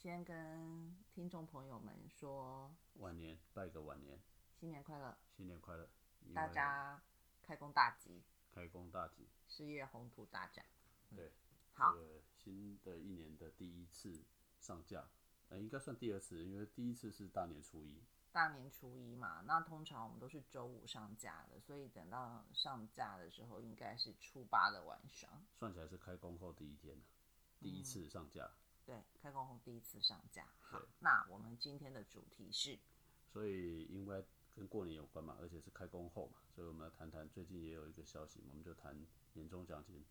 先跟听众朋友们说晚年，拜个晚年，新年快乐，新年快乐，大家开工大吉，开工大吉。事业宏图大展。对，好这个新的一年的第一次上架，呃，应该算第二次，因为第一次是大年初一。大年初一嘛，那通常我们都是周五上架的，所以等到上架的时候，应该是初八的晚上。算起来是开工后第一天了，第一次上架，对，开工后第一次上架。好，那我们今天的主题是所以因为跟过年有关嘛，而且是开工后嘛，所以我们要谈谈最近也有一个消息，我们就谈年终奖金。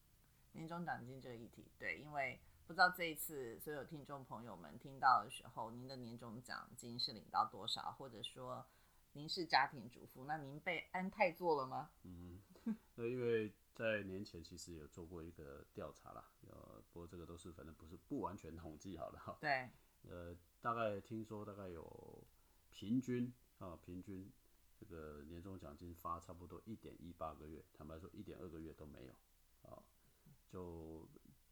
年终奖金这个议题。对，因为不知道这一次所有听众朋友们听到的时候，您的年终奖金是领到多少，或者说您是家庭主妇，那您被安泰做了吗？那因为在年前其实有做过一个调查啦，呃，不过这个都是反正不是不完全统计好了哈。对，呃，大概听说大概有平均啊，平均这个年终奖金发差不多一点一八个月，坦白说一点二个月都没有啊。就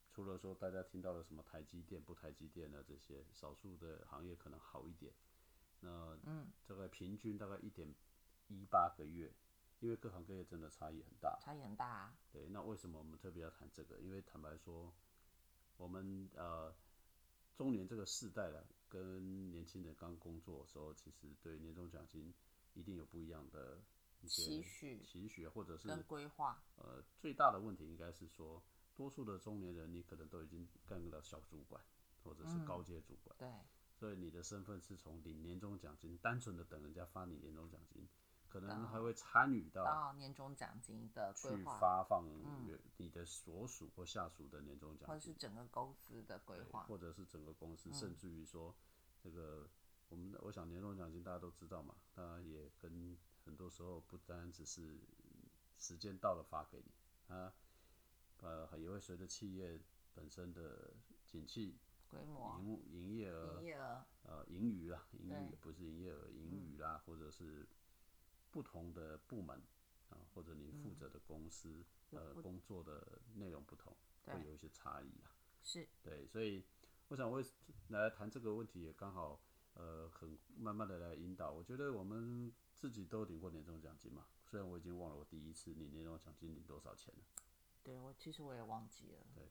除了说大家听到了什么台积电不台积电的这些少数的行业可能好一点，那嗯，大概平均大概一点一八个月，因为各行各业真的差异很大。差异很大、啊。对，那为什么我们特别要谈这个？因为坦白说，我们呃中年这个世代了，跟年轻人刚工作的时候，其实对年终奖金一定有不一样的一些期许期许，或者是跟规划，呃最大的问题应该是说，多数的中年人你可能都已经干到小主管或者是高阶主管，对，所以你的身份是从领年终奖金，单纯的等人家发你年终奖金，可能还会参与到到年终奖金的规去划，发放员你的所属或下属的年终奖金，或者是整个公司的规划。或者是整个公司，甚至于说这个我们我想年终奖金大家都知道嘛，当然也跟很多时候不单只是时间到了发给你啊，呃也会随着企业本身的景气、规模、营营业额营、业额，呃盈余啦，盈对余不是营业额，盈余啦，或者是不同的部门啊，或者你负责的公司、呃工作的内容不同，会有一些差异啊。是对，所以我想为来谈这个问题，也刚好呃很慢慢的来引导。我觉得我们自己都领过年终奖金嘛，虽然我已经忘了我第一次领年终奖金领多少钱了。对我其实我也忘记了。对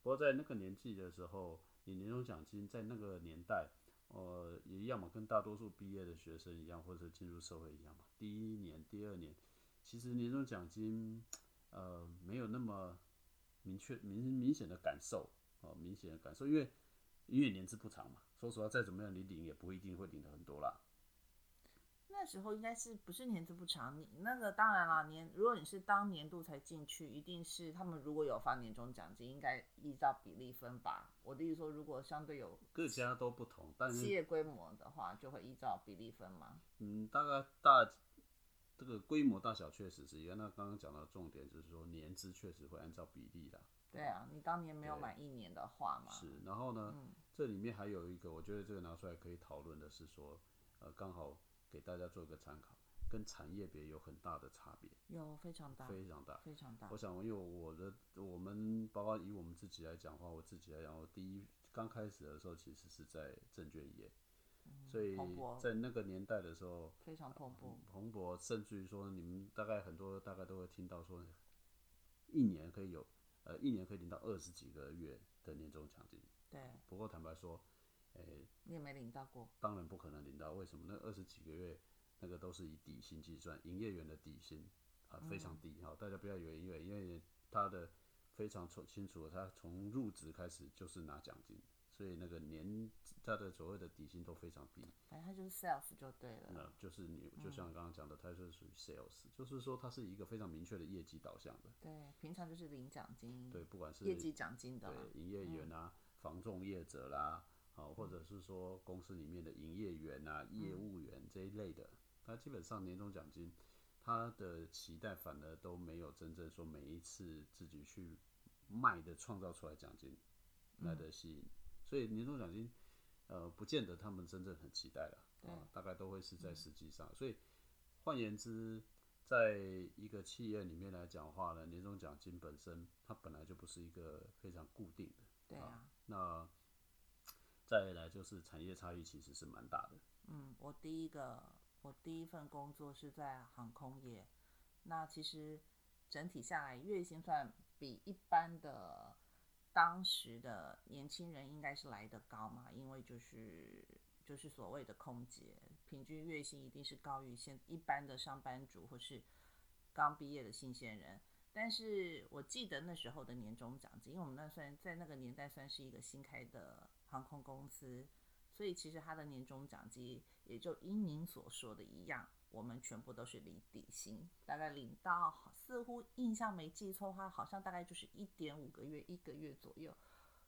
不过在那个年纪的时候，你年终奖金在那个年代，呃，也一样嘛，跟大多数毕业的学生一样，或者进入社会一样嘛。第一年、第二年，其实年终奖金，呃，没有那么明确、明明显的感受哦，明显的感受，因为因为年资不长嘛。说实话，再怎么样，你领也不一定会领的很多啦。那时候应该是不是年资不长？你那个当然啦，年如果你是当年度才进去，一定是他们如果有发年终奖金，应该依照比例分吧。我的意思说，如果相对有各家都不同，但是企业规模的话，就会依照比例分嘛。嗯，大概大这个规模大小确实是一样。那刚刚讲到重点就是说，年资确实会按照比例啦。对啊，你当年没有满一年的话嘛，是，然后呢，这里面还有一个，我觉得这个拿出来可以讨论的是说，呃，刚好给大家做一个参考，跟产业别有很大的差别，有非常大，非常大。非常大我。想，因为我的我们包括以我们自己来讲话，我自己来讲，我第一刚开始的时候其实是在证券业，所以在那个年代的时候，非常蓬勃，蓬勃，甚至于说你们大概很多大概都会听到说，一年可以有呃一年可以领到二十几个月的年终奖金。对不过坦白说，诶、你也没领到过，当然不可能领到，为什么？那二十几个月那个都是以底薪计算，营业员的底薪啊非常低哈、大家不要以为因为他的非常清清楚，他从入职开始就是拿奖金，所以那个年他的所谓的底薪都非常低。反正他就是 sales 就对了。那就是你就像刚刚讲的，他就是属于 sales，就是说他是一个非常明确的业绩导向的。对，平常就是领奖金，对，不管是业绩奖金的营业员啊、房仲业者啦，好、或者是说公司里面的营业员啊、业务员这一类的，他基本上年终奖金，他的期待反而都没有真正说每一次自己去卖的创造出来奖金来的吸引，所以年终奖金，呃，不见得他们真正很期待了，啊，大概都会是在实际上，所以换言之，在一个企业里面来讲话呢，年终奖金本身它本来就不是一个非常固定的。对啊。那再来就是产业差异其实是蛮大的。嗯，我第一个我第一份工作是在航空业，那其实整体下来月薪算比一般的当时的年轻人应该是来得高嘛，因为就是就是所谓的空姐，平均月薪一定是高于现一般的上班族或是刚毕业的新鲜人。但是我记得那时候的年终奖金，因为我们那算在那个年代算是一个新开的航空公司，所以其实他的年终奖金也就因您所说的一样，我们全部都是领底薪，大概领到似乎印象没记错的话，好像大概就是一点五个月一个月左右。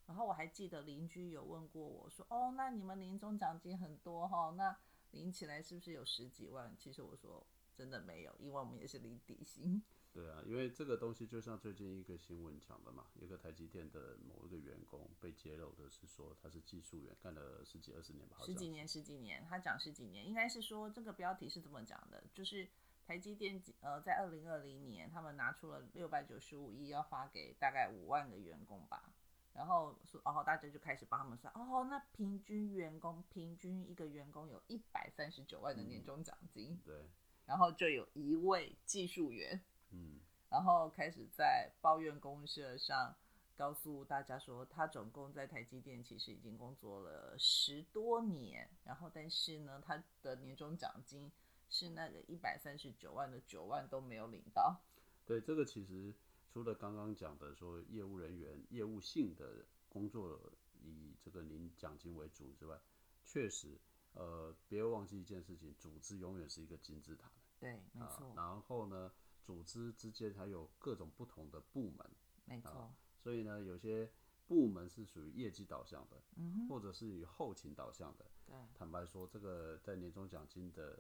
然后我还记得邻居有问过我说：“哦，那你们年终奖金很多哈，那领起来是不是有十几万？”其实我说真的没有，因为我们也是领底薪。对啊，因为这个东西就像最近一个新闻讲的嘛，一个台积电的某一个员工被揭露的是说他是技术员，干了十几二十年吧，十几年十几年，他讲十几年，应该是说这个标题是这么讲的，就是台积电呃在二零二零年他们拿出了六百九十五亿要发给大概五万个员工吧，然后说然后大家就开始帮他们算，哦那平均员工平均一个员工有一百三十九万的年终奖金，对，然后就有一位技术员。嗯，然后开始在抱怨公社上告诉大家说，他总共在台积电其实已经工作了十多年，然后但是呢，他的年终奖金是那个一百三十九万的九万都没有领到。对，这个其实除了刚刚讲的说业务人员业务性的工作以这个领奖金为主之外，确实，呃，别忘记一件事情，组织永远是一个金字塔。对，没错。然后呢？组织之间还有各种不同的部门，没错。所以呢，有些部门是属于业绩导向的，嗯或者是以后勤导向的。对，坦白说，这个在年终奖金的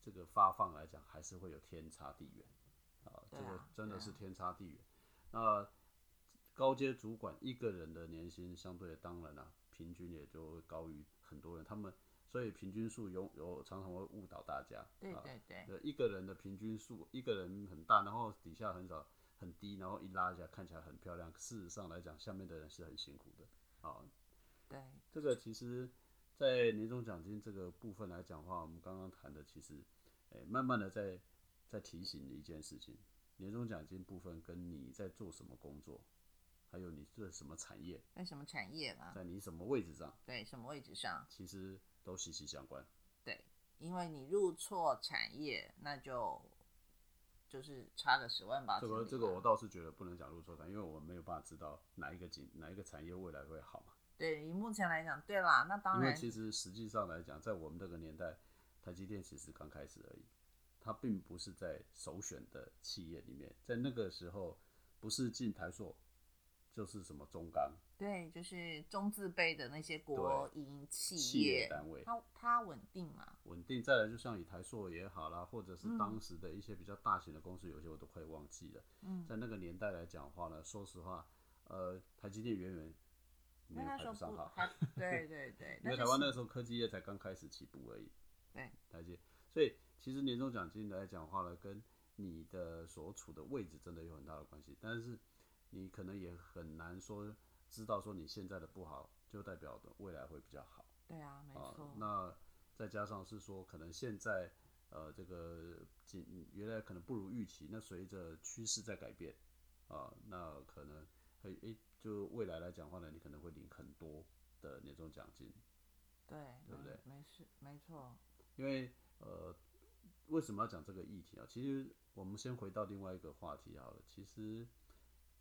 这个发放来讲，还是会有天差地远啊。这个真的是天差地远。那高阶主管一个人的年薪，相对当然啊，平均也就会高于很多人。他们。所以平均数有有常常会误导大家，对对对，一个人的平均数，一个人很大，然后底下很少很低，然后一拉一下看起来很漂亮，事实上来讲，下面的人是很辛苦的，啊，对，这个其实，在年终奖金这个部分来讲的话，我们刚刚谈的其实，哎，慢慢的在在提醒你一件事情，年终奖金部分跟你在做什么工作，还有你做什么产业，在什么产业啊？在你什么位置上？对，什么位置上？其实。都息息相关，对，因为你入错产业，那就就是差个十万八这个这个我倒是觉得不能讲入错产，因为我们没有办法知道哪一个景哪一个产业未来会好嘛。对，以目前来讲，对啦，那当然。因为其实实际上来讲，在我们这个年代，台积电其实刚开始而已，它并不是在首选的企业里面，在那个时候不是进台硕，就是什么中钢。对，就是中字辈的那些国营企业单位，它它稳定嘛？稳定。再来，就像以台硕也好啦，或者是当时的一些比较大型的公司，有些我都快忘记了。嗯，在那个年代来讲话呢，说实话，呃，台积电远远没有排不上号。对对对，因为台湾那时候科技业才刚开始起步而已。对，台积。所以其实年终奖金来讲话呢，跟你的所处的位置真的有很大的关系。但是你可能也很难说。知道说你现在的不好，就代表的未来会比较好。对啊，没错。那再加上是说，可能现在呃这个仅原来可能不如预期，那随着趋势在改变啊，那可能会诶，就未来来讲话呢，你可能会领很多的年终奖金。对，对不对？没事，没错。因为呃，为什么要讲这个议题啊？其实我们先回到另外一个话题好了。其实。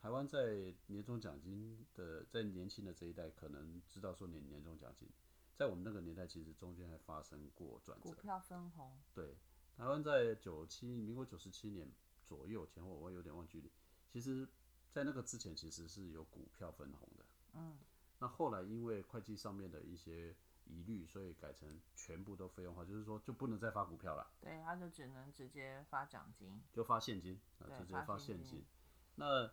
台湾在年终奖金的，在年轻的这一代可能知道说年年终奖金，在我们那个年代其实中间还发生过转折。股票分红。对，台湾在九七，民国九十七年左右前后，我有点忘记。其实，在那个之前其实是有股票分红的。嗯。那后来因为会计上面的一些疑虑，所以改成全部都费用化，就是说就不能再发股票了。对，他就只能直接发奖金。就发现金，啊，直接发现金。那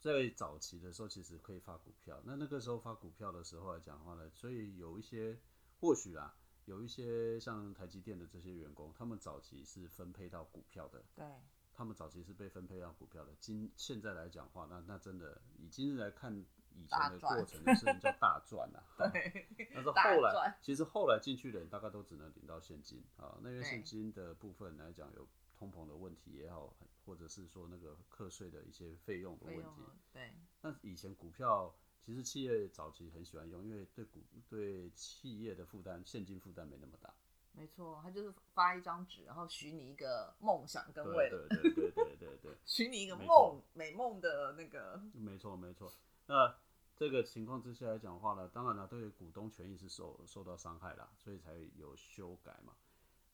在早期的时候，其实可以发股票。那那个时候发股票的时候来讲的话呢，所以有一些或许啊，有一些像台积电的这些员工，他们早期是分配到股票的，对，他们早期是被分配到股票的。今现在来讲话，那那真的以今日来看，以前的过程就是叫大赚啊。对，但是后来，其实后来进去的人大概都只能领到现金啊。那因为现金的部分来讲，有通膨的问题也好，或者是说那个课税的一些费用的问题。对，那以前股票其实企业早期很喜欢用，因为对股对企业的负担现金负担没那么大。没错，他就是发一张纸，然后许你一个梦想跟未来，对对对对对对，许你一个梦美梦的那个，没错没错。那这个情况之下来讲的话呢，当然了，对股东权益是受受到伤害啦，所以才有修改嘛。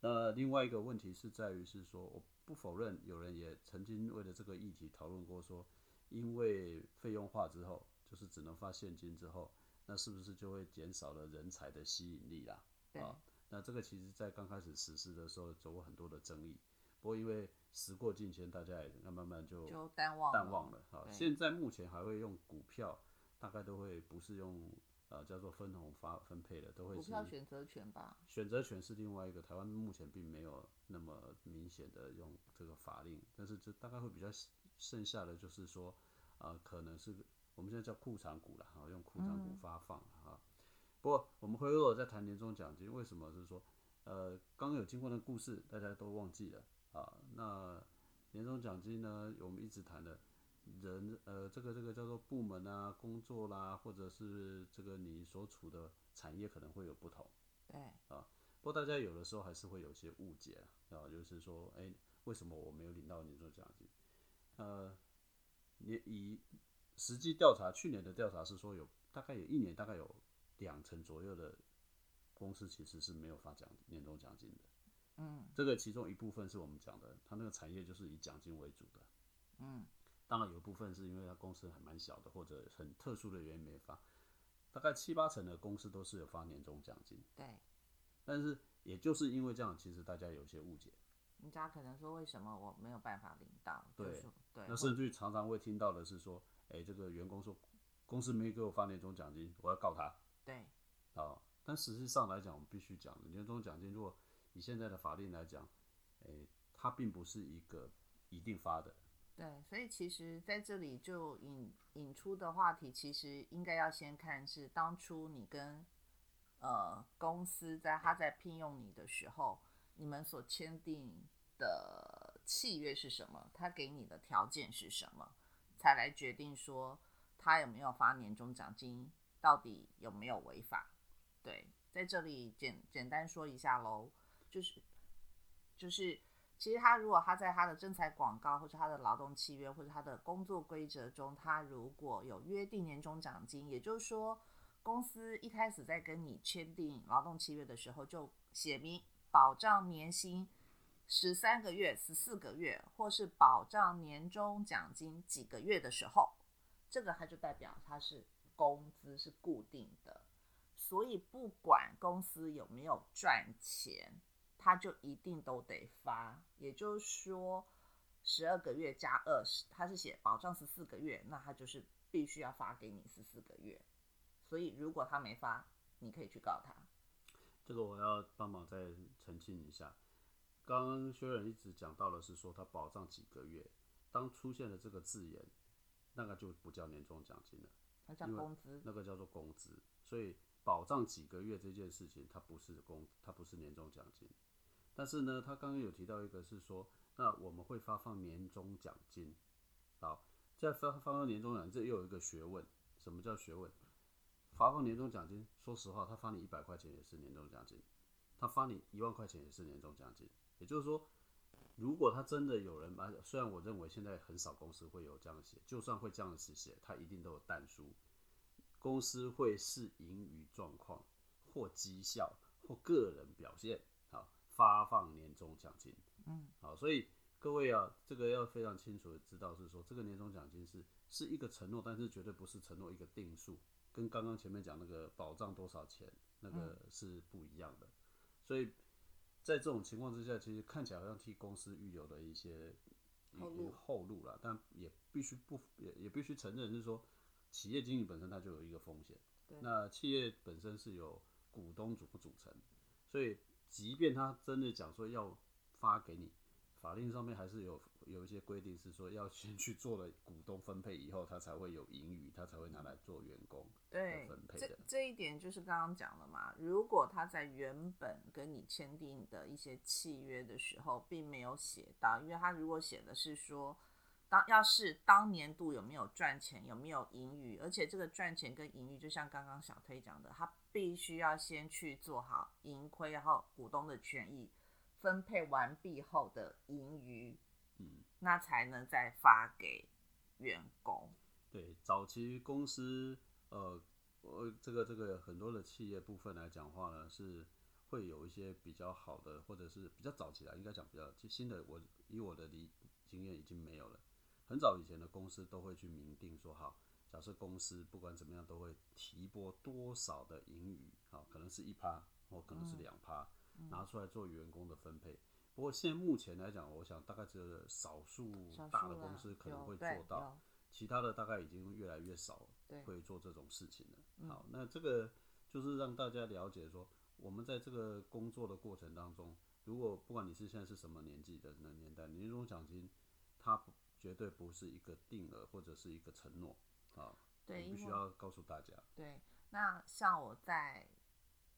那另外一个问题是在于是说，我不否认有人也曾经为了这个议题讨论过说，因为费用化之后，就是只能发现金之后，那是不是就会减少了人才的吸引力啦？对啊，那这个其实在刚开始实施的时候，走过很多的争议。不过因为时过境迁，大家也慢慢就就淡忘淡忘了啊。现在目前还会用股票，大概都会不是用呃叫做分红发分配的，都会股是票选择权吧，选择权是另外一个，台湾目前并没有那么明显的用这个法令，但是这大概会比较剩下的就是说，呃，可能是我们现在叫库藏股了，哈，用库藏股嗯发放哈。不过我们回头在谈年终奖金，为什么是说，呃，刚刚有经过的故事，大家都忘记了啊。那年终奖金呢，我们一直谈的人，呃，这个这个叫做部门啊、工作啦，或者是这个你所处的产业可能会有不同。对啊，不过大家有的时候还是会有一些误解啊，啊，就是说，哎、为什么我没有领到年终奖金？呃，你以实际调查，去年的调查是说有大概有一年大概有两成左右的公司其实是没有发奖年终奖金的。嗯这个其中一部分是我们讲的，它那个产业就是以奖金为主的。嗯，当然有部分是因为他公司还蛮小的，或者很特殊的原因没发。大概七八成的公司都是有发年终奖金，对，但是也就是因为这样，其实大家有一些误解。人家可能说为什么我没有办法领到，就对对，那甚至于常常会听到的是说，哎、这个员工说公司没给我发年终奖金，我要告他对啊。但实际上来讲，我们必须讲的年终奖金，如果以现在的法令来讲，哎、它并不是一个一定发的。对，所以其实在这里就引引出的话题，其实应该要先看是当初你跟呃公司在他在聘用你的时候，你们所签订的契约是什么，他给你的条件是什么，才来决定说他有没有发年终奖金，到底有没有违法。对，在这里简简单说一下喽，就是就是，其实他如果他在他的征才广告或者他的劳动契约或者他的工作规则中，他如果有约定年终奖金，也就是说，公司一开始在跟你签订劳动契约的时候就写明保障年薪十三个月、十四个月，或是保障年终奖金几个月的时候，这个他就代表他是工资是固定的。所以不管公司有没有赚钱，他就一定都得发。也就是说，十二个月加二十，他是写保障十四个月，那他就是必须要发给你十四个月。所以如果他没发，你可以去告他。这个我要帮忙再澄清一下。刚刚薛仁一直讲到的是说他保障几个月，当出现了这个字眼，那个就不叫年终奖金了，那叫工资。那个叫做工资。所以保障几个月这件事情，它不是工，它不是年终奖金。但是呢，他刚刚有提到一个是说，那我们会发放年终奖金。好，在发发放年终奖，这又有一个学问。什么叫学问？发放年终奖金，说实话，他发你一百块钱也是年终奖金，他发你一万块钱也是年终奖金。也就是说，如果他真的有人把，虽然我认为现在很少公司会有这样写，就算会这样子写，他一定都有淡书。公司会视盈余状况或绩效或个人表现，发放年终奖金。嗯，好，所以各位啊，这个要非常清楚的知道是说，这个年终奖金是是一个承诺，但是绝对不是承诺一个定数，跟刚刚前面讲那个保障多少钱那个是不一样的。所以在这种情况之下，其实看起来好像替公司预留了一些后路后路啦，但也必须不也也必须承认是说，企业经营本身它就有一个风险。那企业本身是由股东组组成，所以即便他真的讲说要发给你，法令上面还是有有一些规定，是说要先去做了股东分配以后，他才会有盈余，他才会拿来做员工对分配的。这这一点就是刚刚讲了嘛，如果他在原本跟你签订的一些契约的时候，并没有写到，因为他如果写的是说。当要是当年度有没有赚钱，有没有盈余，而且这个赚钱跟盈余，就像刚刚小推讲的，他必须要先去做好盈亏，然后股东的权益分配完毕后的盈余，嗯，那才能再发给员工。对，早期公司，呃，呃这个这个很多的企业部分来讲话呢，是会有一些比较好的，或者是比较早期的，应该讲比较新的。我以我的理经验已经没有了。很早以前的公司都会去明定说，好，假设公司不管怎么样都会提拨多少的盈余，好，可能是一趴，或可能是两趴，拿出来做员工的分配。不过现在目前来讲，我想大概只有少数大的公司可能会做到，其他的大概已经越来越少会做这种事情了。好，那这个就是让大家了解说，我们在这个工作的过程当中，如果不管你是现在是什么年纪的那年代，年终奖金它。绝对不是一个定额或者是一个承诺啊，对，必须要告诉大家。对，那像我在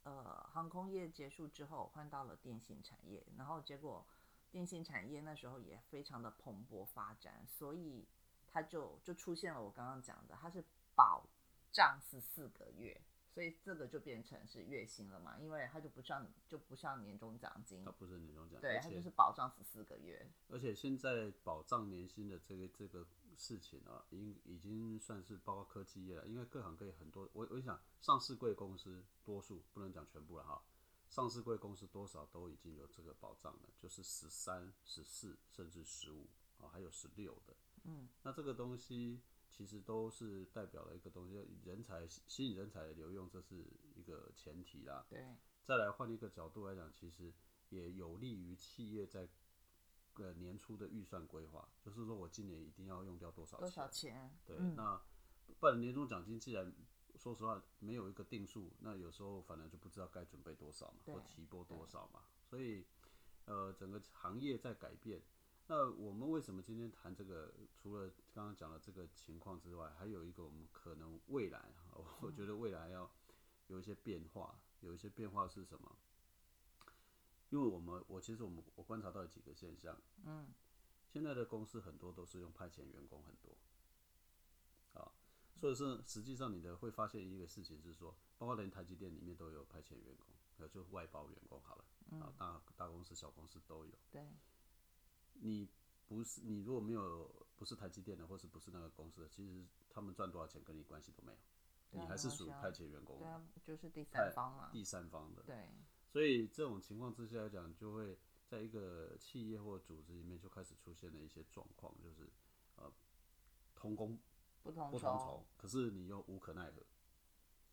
呃航空业结束之后，换到了电信产业，然后结果电信产业那时候也非常的蓬勃发展，所以它就就出现了我刚刚讲的，它是保障是四个月。所以这个就变成是月薪了嘛，因为它就不像就不像年终奖金，它不是年终奖金，对，它就是保障十四个月。而且现在保障年薪的这个这个事情啊，已已经算是包括科技业了，因为各行各业很多，我我想上市贵公司多数不能讲全部了哈，上市贵公司多少都已经有这个保障了，就是十三、十四甚至十五啊，还有十六的，嗯，那这个东西。其实都是代表了一个东西，人才吸引人才的留用，这是一个前提啦。对。再来换一个角度来讲，其实也有利于企业在呃年初的预算规划，就是说我今年一定要用掉多少多少钱？对。那不然年终奖金既然说实话没有一个定数，那有时候反而就不知道该准备多少嘛，或提拨多少嘛。所以呃，整个行业在改变。那我们为什么今天谈这个？除了刚刚讲的这个情况之外，还有一个我们可能未来，我觉得未来要有一些变化。有一些变化是什么？因为我们我其实我们我观察到几个现象。嗯。现在的公司很多都是用派遣员工很多。啊，所以是实际上你的会发现一个事情是说，包括连台积电里面都有派遣员工，呃，就外包员工好了。啊，大大公司、小公司都有。对。你不是你如果没有不是台积电的，或是不是那个公司的，其实他们赚多少钱跟你关系都没有，你还是属于派遣员工，对啊，就是第三方嘛，第三方的，对，所以这种情况之下来讲，就会在一个企业或组织里面就开始出现了一些状况，就是呃，同工不同不同酬，可是你又无可奈何，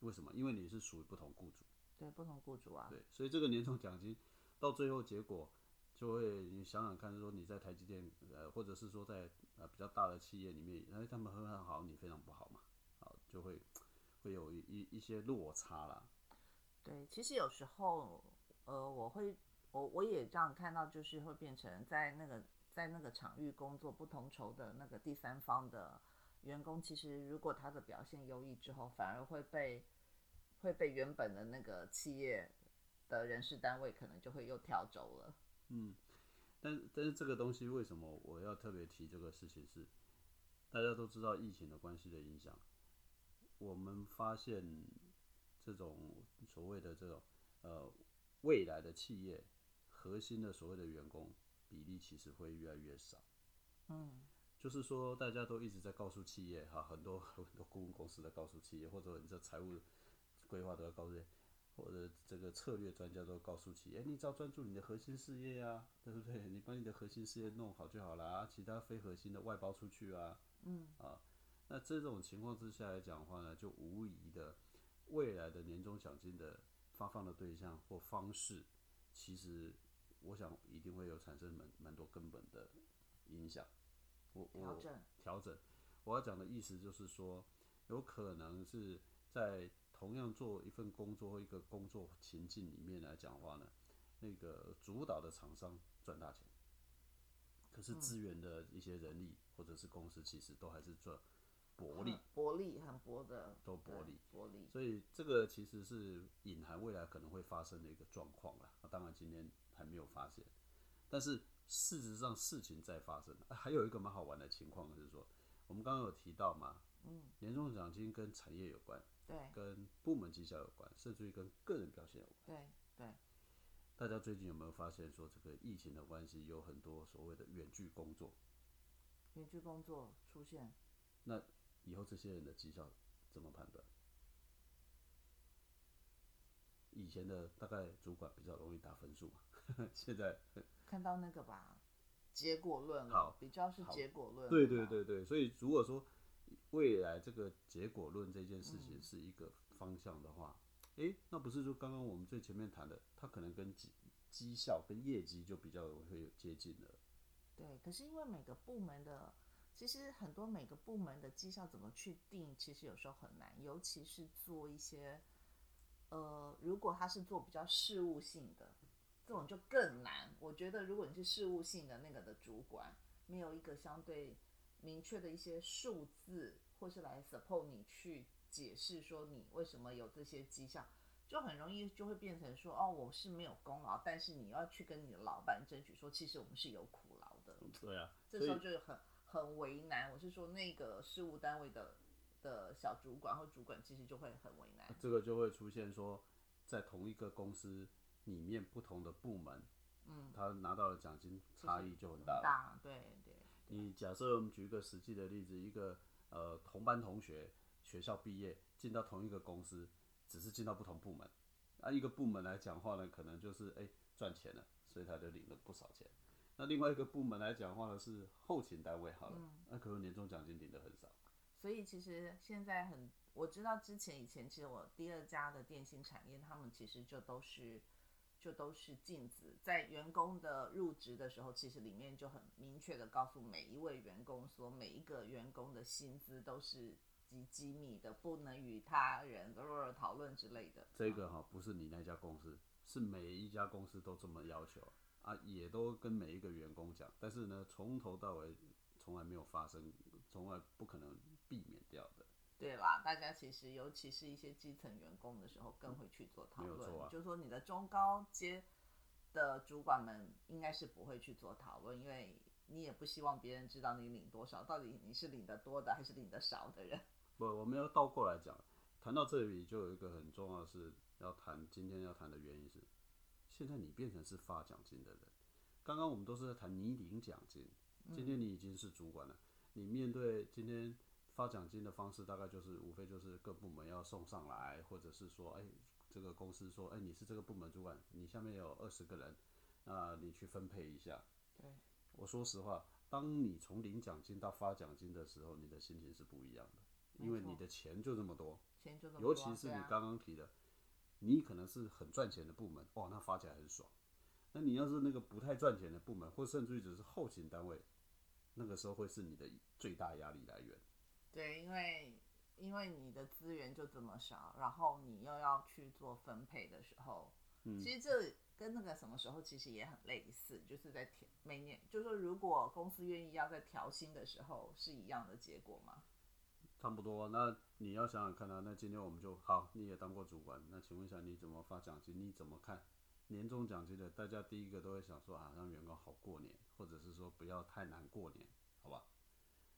为什么？因为你是属于不同雇主，对，不同雇主啊，对，所以这个年终奖金到最后结果。就会你想想看，说你在台积电，呃，或者是说在呃比较大的企业里面，哎，他们很很好，你非常不好嘛，好，就会会有一一一些落差啦。对，其实有时候，呃，我会我我也这样看到，就是会变成在那个在那个场域工作不同酬的那个第三方的员工，其实如果他的表现优异之后，反而会被会被原本的那个企业的人事单位可能就会又调走了。嗯，但但是这个东西为什么我要特别提这个事情是，大家都知道疫情的关系的影响，我们发现这种所谓的这种呃未来的企业核心的所谓的员工比例其实会越来越少。嗯，就是说大家都一直在告诉企业哈，很多很多顾问公司在告诉企业，或者你这财务规划都要告诉。或者这个策略专家都告诉企业，哎，你只要专注你的核心事业呀，对不对？你把你的核心事业弄好就好了啊，其他非核心的外包出去啊。嗯。啊，那这种情况之下来讲的话呢，就无疑的，未来的年终奖金的发放的对象或方式，其实我想一定会有产生蛮蛮多根本的影响。我我调整调整，我要讲的意思就是说，有可能是在。同样做一份工作或一个工作情境里面来讲话呢，那个主导的厂商赚大钱，可是资源的一些人力或者是公司其实都还是赚薄利，薄利很薄的，都薄利，薄利。所以这个其实是隐含未来可能会发生的一个状况啦。当然今天还没有发现，但是事实上事情在发生。还有一个蛮好玩的情况就是说，我们刚刚有提到嘛，嗯，年终奖金跟产业有关，对，跟部门绩效有关，甚至于跟个人表现有关。对对。大家最近有没有发现说，这个疫情的关系，有很多所谓的远距工作？远距工作出现，那以后这些人的绩效怎么判断？以前的大概主管比较容易打分数嘛，现在 看到那个吧，结果论好，比较是结果论。对对对对，所以如果说未来这个结果论这件事情是一个方向的话，诶，那不是说刚刚我们最前面谈的，它可能跟绩绩效跟业绩就比较会有接近了。对，可是因为每个部门的，其实很多每个部门的绩效怎么去定，其实有时候很难，尤其是做一些，呃，如果他是做比较事务性的，这种就更难。我觉得如果你是事务性的那个的主管，没有一个相对明确的一些数字，或是来 support 你去解释说你为什么有这些绩效。就很容易就会变成说，哦，我是没有功劳，但是你要去跟你的老板争取说，其实我们是有苦劳的。对啊，这时候就很很为难。我是说，那个事务单位的的小主管或主管，其实就会很为难。这个就会出现说，在同一个公司里面，不同的部门，嗯，他拿到的奖金差异就很大。大，对对。你假设我们举一个实际的例子，一个呃同班同学，学校毕业进到同一个公司。只是进到不同部门，啊，一个部门来讲话呢，可能就是哎赚钱了，所以他就领了不少钱。那另外一个部门来讲话呢，是后勤单位好了，那可能年终奖金领的很少。所以其实现在很，我知道之前以前其实我第二家的电信产业，他们其实就都是就都是镜子，在员工的入职的时候，其实里面就很明确的告诉每一位员工说，每一个员工的薪资都是。极机密的，不能与他人讨论之类的。这个哈不是你那家公司，是每一家公司都这么要求啊，也都跟每一个员工讲。但是呢，从头到尾从来没有发生，从来不可能避免掉的。对啦，大家其实尤其是一些基层员工的时候，更会去做讨论。啊，就是说你的中高阶的主管们应该是不会去做讨论，因为你也不希望别人知道你领多少，到底你是领的多的还是领的少的人。不，我们要倒过来讲。谈到这里，就有一个很重要的是要谈今天要谈的原因是，现在你变成是发奖金的人。刚刚我们都是在谈你领奖金，今天你已经是主管了。你面对今天发奖金的方式，大概就是无非就是各部门要送上来，或者是说，哎，这个公司说，哎，你是这个部门主管，你下面有二十个人，那你去分配一下。对，我说实话，当你从领奖金到发奖金的时候，你的心情是不一样的。因为你的钱就这么多，钱就这么多，尤其是你刚刚提的，你可能是很赚钱的部门，哦，那发起来很爽。那你要是那个不太赚钱的部门，或甚至于只是后勤单位，那个时候会是你的最大压力来源。对，因为因为你的资源就这么少，然后你又要去做分配的时候，嗯，其实这跟那个什么时候其实也很类似，就是在调每年，就是说如果公司愿意要在调薪的时候，是一样的结果吗？差不多，那你要想想看啊。那今天我们就好，你也当过主管，那请问一下你怎么发奖金？你怎么看年终奖金的？大家第一个都会想说啊，让员工好过年，或者是说不要太难过年，好吧？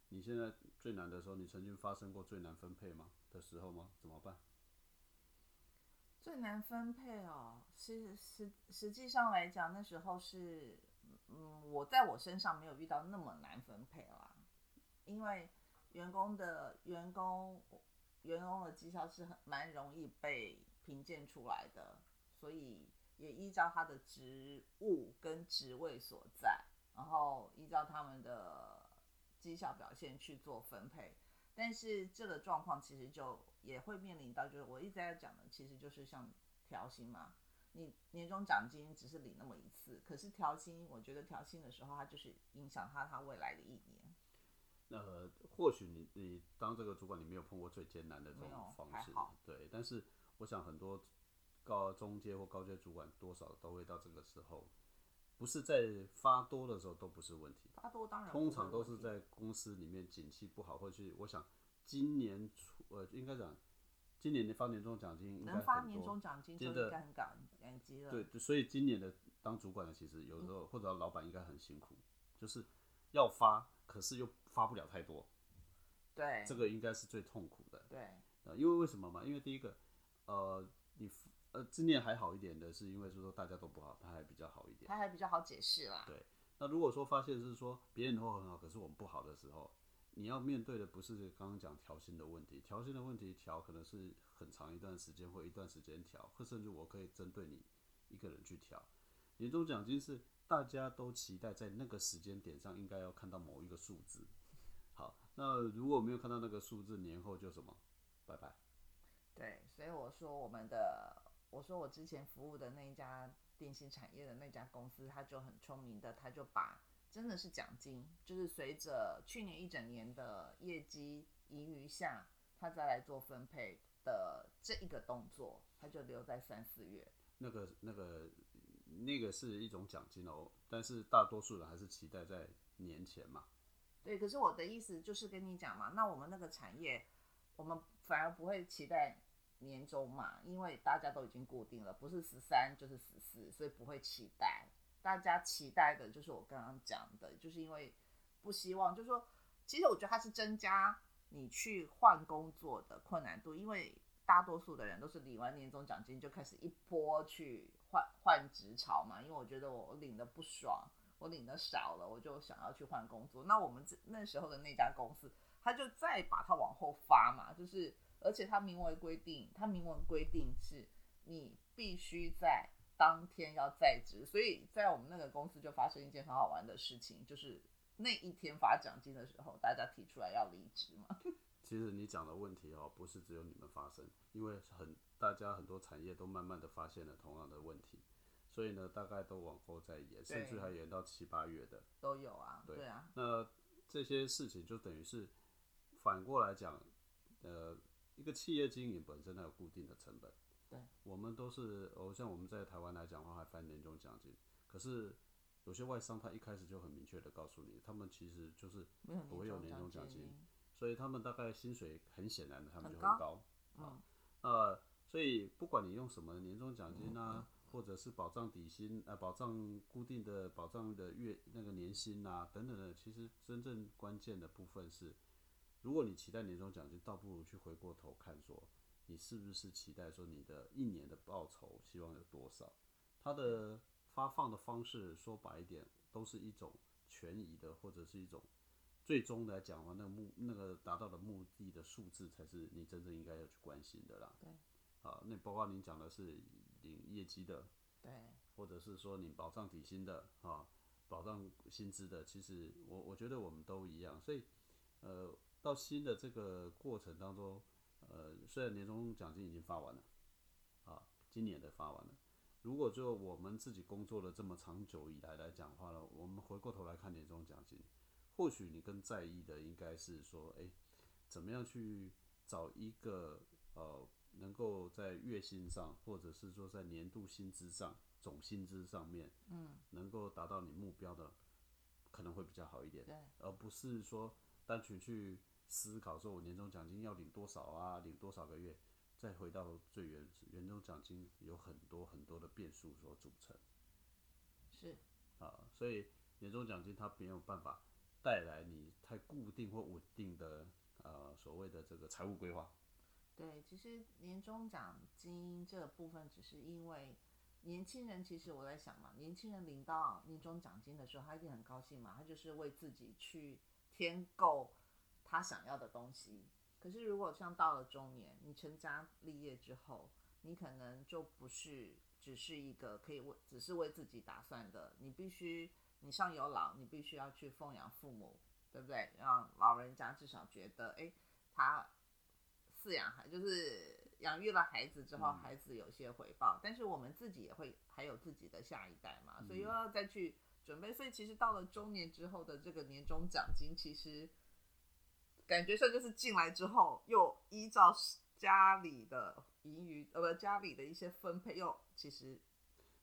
你现在最难的时候，你曾经发生过最难分配吗的时候吗？怎么办？最难分配哦，实实实际上来讲，那时候是，嗯，我在我身上没有遇到那么难分配啦，因为。员工的员工员工的绩效是很蛮容易被评鉴出来的，所以也依照他的职务跟职位所在，然后依照他们的绩效表现去做分配。但是这个状况其实就也会面临到，就是我一直在讲的，其实就是像调薪嘛，你年终奖金只是领那么一次，可是调薪，我觉得调薪的时候，它就是影响他他未来的一年。呃，或许你你当这个主管，你没有碰过最艰难的这种方式，对。但是我想很多高中阶或高阶主管多少都会到这个时候，不是在发多的时候都不是问题，发多当然通常都是在公司里面景气不好，或者是我想今年初呃应该讲今年的发年终奖金应该能发年终，奖金就真的应该很感感激了。对，对所以今年的当主管的其实有时候或者老板应该很辛苦，就是要发，可是又发不了太多，对这个应该是最痛苦的。对呃，因为为什么嘛？因为第一个，呃，你呃今年还好一点的是因为是说大家都不好，他还比较好一点。他还比较好解释啦。对那如果说发现是说别人都很好，可是我们不好的时候，你要面对的不是刚刚讲调薪的问题，调薪的问题调可能是很长一段时间或一段时间调，或甚至我可以针对你一个人去调。年终奖金是大家都期待在那个时间点上应该要看到某一个数字。好，那如果没有看到那个数字，年后就什么，拜拜。对，所以我说我们的，我说我之前服务的那一家电信产业的那家公司，他就很聪明的，他就把真的是奖金，就是随着去年一整年的业绩盈余下，他再来做分配的这一个动作，他就留在三四月。那个那个那个是一种奖金哦，但是大多数人还是期待在年前嘛。对，可是我的意思就是跟你讲嘛，那我们那个产业，我们反而不会期待年终嘛，因为大家都已经固定了，不是十三就是十四，所以不会期待。大家期待的就是我刚刚讲的，就是因为不希望，就是说，其实我觉得它是增加你去换工作的困难度，因为大多数的人都是领完年终奖金就开始一波去换换职潮嘛，因为我觉得我领的不爽，我领的少了，我就想要去换工作。那我们这那时候的那家公司，他就再把它往后发嘛，就是而且它明文规定，它明文规定是你必须在当天要在职，所以在我们那个公司就发生一件很好玩的事情，就是那一天发奖金的时候，大家提出来要离职嘛。其实你讲的问题哦，不是只有你们发生，因为很大家很多产业都慢慢的发现了同样的问题，所以呢，大概都往后再延，甚至还延到七八月的。都有啊，对对啊，那这些事情就等于是反过来讲，呃，一个企业经营本身它有固定的成本。对，我们都是，哦，像我们在台湾来讲的话，还发年终奖金，可是有些外商他一开始就很明确的告诉你，他们其实就是不会有年终终奖金金，所以他们大概薪水很显然的，他们就很高很高。嗯，呃，所以不管你用什么年终奖金啊，或者是保障底薪，呃，保障固定的保障的月那个年薪啊等等的，其实真正关键的部分是，如果你期待年终奖金，倒不如去回过头看说，你是不是期待说你的一年的报酬希望有多少？它的发放的方式说白一点，都是一种权益的，或者是一种最终来讲的话，那个目那个达到的目的的数字才是你真正应该要去关心的啦。对，啊，那包括您讲的是领业绩的，对，或者是说你保障底薪的啊，保障薪资的，其实我我觉得我们都一样。所以呃，到新的这个过程当中，呃，虽然年终奖金已经发完了，啊，今年的发完了。如果就我们自己工作了这么长久以来来讲话呢，我们回过头来看年终奖金，或许你更在意的应该是说，哎、怎么样去找一个呃，能够在月薪上，或者是说在年度薪资上、总薪资上面，嗯，能够达到你目标的，可能会比较好一点，对，而不是说单纯去思考说我年终奖金要领多少啊，领多少个月，再回到最原始，年终奖金有很多很多的变数所组成是，啊，所以年终奖金它没有办法带来你太固定或稳定的呃所谓的这个财务规划。对，其实年终奖金这部分，只是因为年轻人，其实我在想嘛，年轻人领到年终奖金的时候，他一定很高兴嘛，他就是为自己去添够他想要的东西。可是如果像到了中年，你成家立业之后，你可能就不是只是一个可以为只是为自己打算的，你必须你上有老，你必须要去奉养父母，对不对？让老人家至少觉得，哎，他饲养孩就是养育了孩子之后，嗯孩子有些回报，但是我们自己也会还有自己的下一代嘛，所以又要再去准备。所以其实到了中年之后的这个年终奖金，其实感觉上就是进来之后又依照家里的盈余，呃，不，家里的一些分配又其实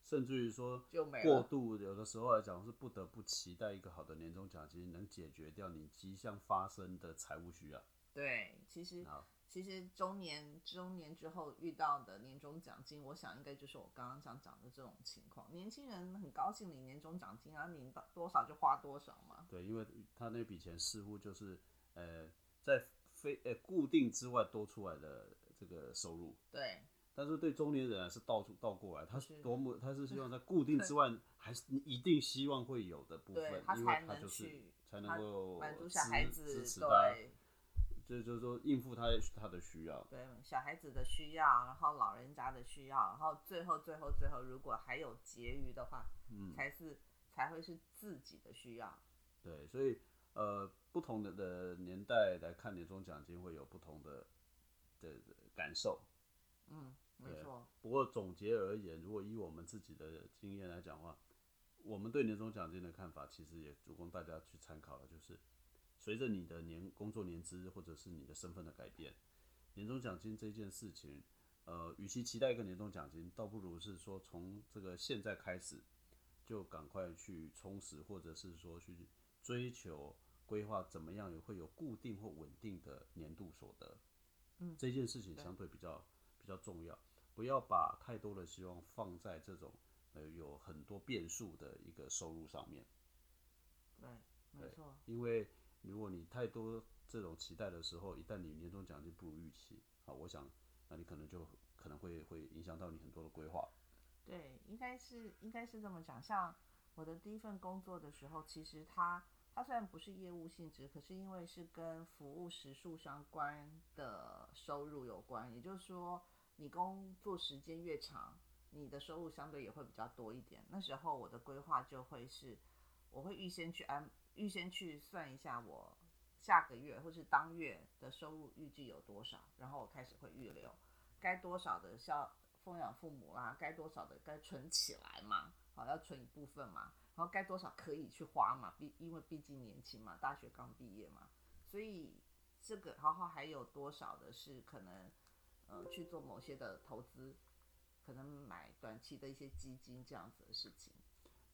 甚至于说。过度，有的时候来讲是不得不期待一个好的年终奖金能解决掉你即将发生的财务需要。对，其实好，其实中年中年之后遇到的年终奖金，我想应该就是我刚刚讲讲的这种情况。年轻人很高兴领年终奖金啊，领到多少就花多少嘛。对，因为他那笔钱似乎就是呃在非呃固定之外多出来的这个收入。对，但是对中年人啊是倒出倒过来，他是是多么他是希望在固定之外，还是你一定希望会有的部分，因为他就是才能他够满足支小孩子对这就是说应付他他的需要。对小孩子的需要，然后老人家的需要，然后最后最后最后，如果还有结余的话，嗯，才是才会是自己的需要。对，所以呃，不同的的年代来看年终奖金会有不同的的的感受。嗯，没错，不过总结而言，如果以我们自己的经验来讲的话，我们对年终奖金的看法，其实也足供大家去参考了。就是随着你的年工作年资或者是你的身份的改变，年终奖金这件事情，呃，与其期待一个年终奖金，倒不如是说从这个现在开始，就赶快去充实，或者是说去追求规划，怎么样也会有固定或稳定的年度所得。嗯这件事情相对比较比较重要，不要把太多的希望放在这种呃有很多变数的一个收入上面，对，没错，因为如果你太多这种期待的时候，一旦你年终奖金不如预期啊，我想那你可能就可能会会影响到你很多的规划。对，应该是应该是这么讲。像我的第一份工作的时候，其实它它虽然不是业务性质，可是因为是跟服务时数相关的收入有关，也就是说，你工作时间越长，你的收入相对也会比较多一点。那时候我的规划就会是，我会预先去安，预先去算一下我下个月或是当月的收入预计有多少，然后我开始会预留该多少的孝奉养父母啦，该多少的该存起来嘛，好要存一部分嘛，然后该多少可以去花嘛，毕因为毕竟年轻嘛，大学刚毕业嘛，所以这个然后还有多少的是可能呃去做某些的投资，可能买短期的一些基金这样子的事情。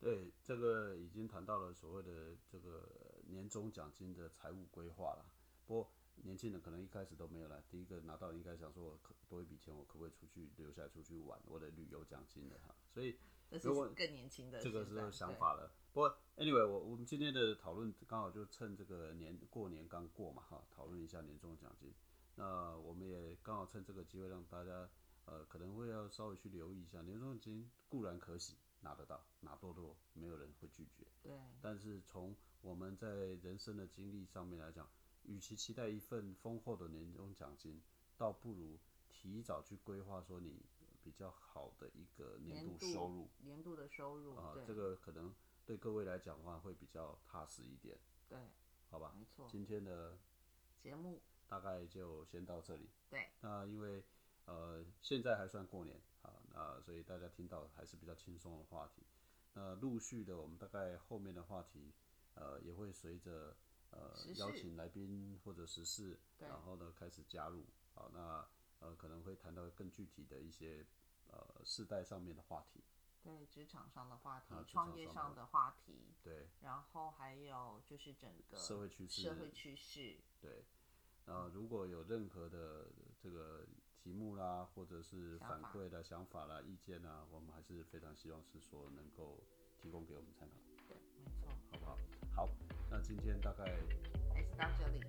对，这个已经谈到了所谓的这个年终奖金的财务规划了。不过年轻人可能一开始都没有了，第一个拿到应该想说，我可多一笔钱，我可不可以出去留下来出去玩，我的旅游奖金的哈。所以这是如果更年轻的这个是想法了。不过 anyway，我我们今天的讨论刚好就趁这个年过年刚过嘛哈，讨论一下年终奖金。那我们也刚好趁这个机会让大家呃可能会要稍微去留意一下，年终奖金固然可喜，拿得到，拿多多没有人会拒绝。对但是从我们在人生的经历上面来讲，与其期待一份丰厚的年终奖金，倒不如提早去规划说你比较好的一个年度收入年度的收入，啊、对这个可能对各位来讲的话会比较踏实一点，对，好吧？没错。今天的节目大概就先到这里。对那因为呃现在还算过年啊，那所以大家听到还是比较轻松的话题。那陆续的，我们大概后面的话题，呃，也会随着呃邀请来宾或者时事，然后呢开始加入。好，那呃可能会谈到更具体的一些呃世代上面的话题。对，职场上的话题创业上的上的话题，对然后还有就是整个社会趋势社会趋势，对。那如果有任何的这个题目啦，或者是反馈的想法啦、意见啦，我们还是非常希望是说能够提供给我们参考，对，没错，好不好？好，那今天大概还是到这里，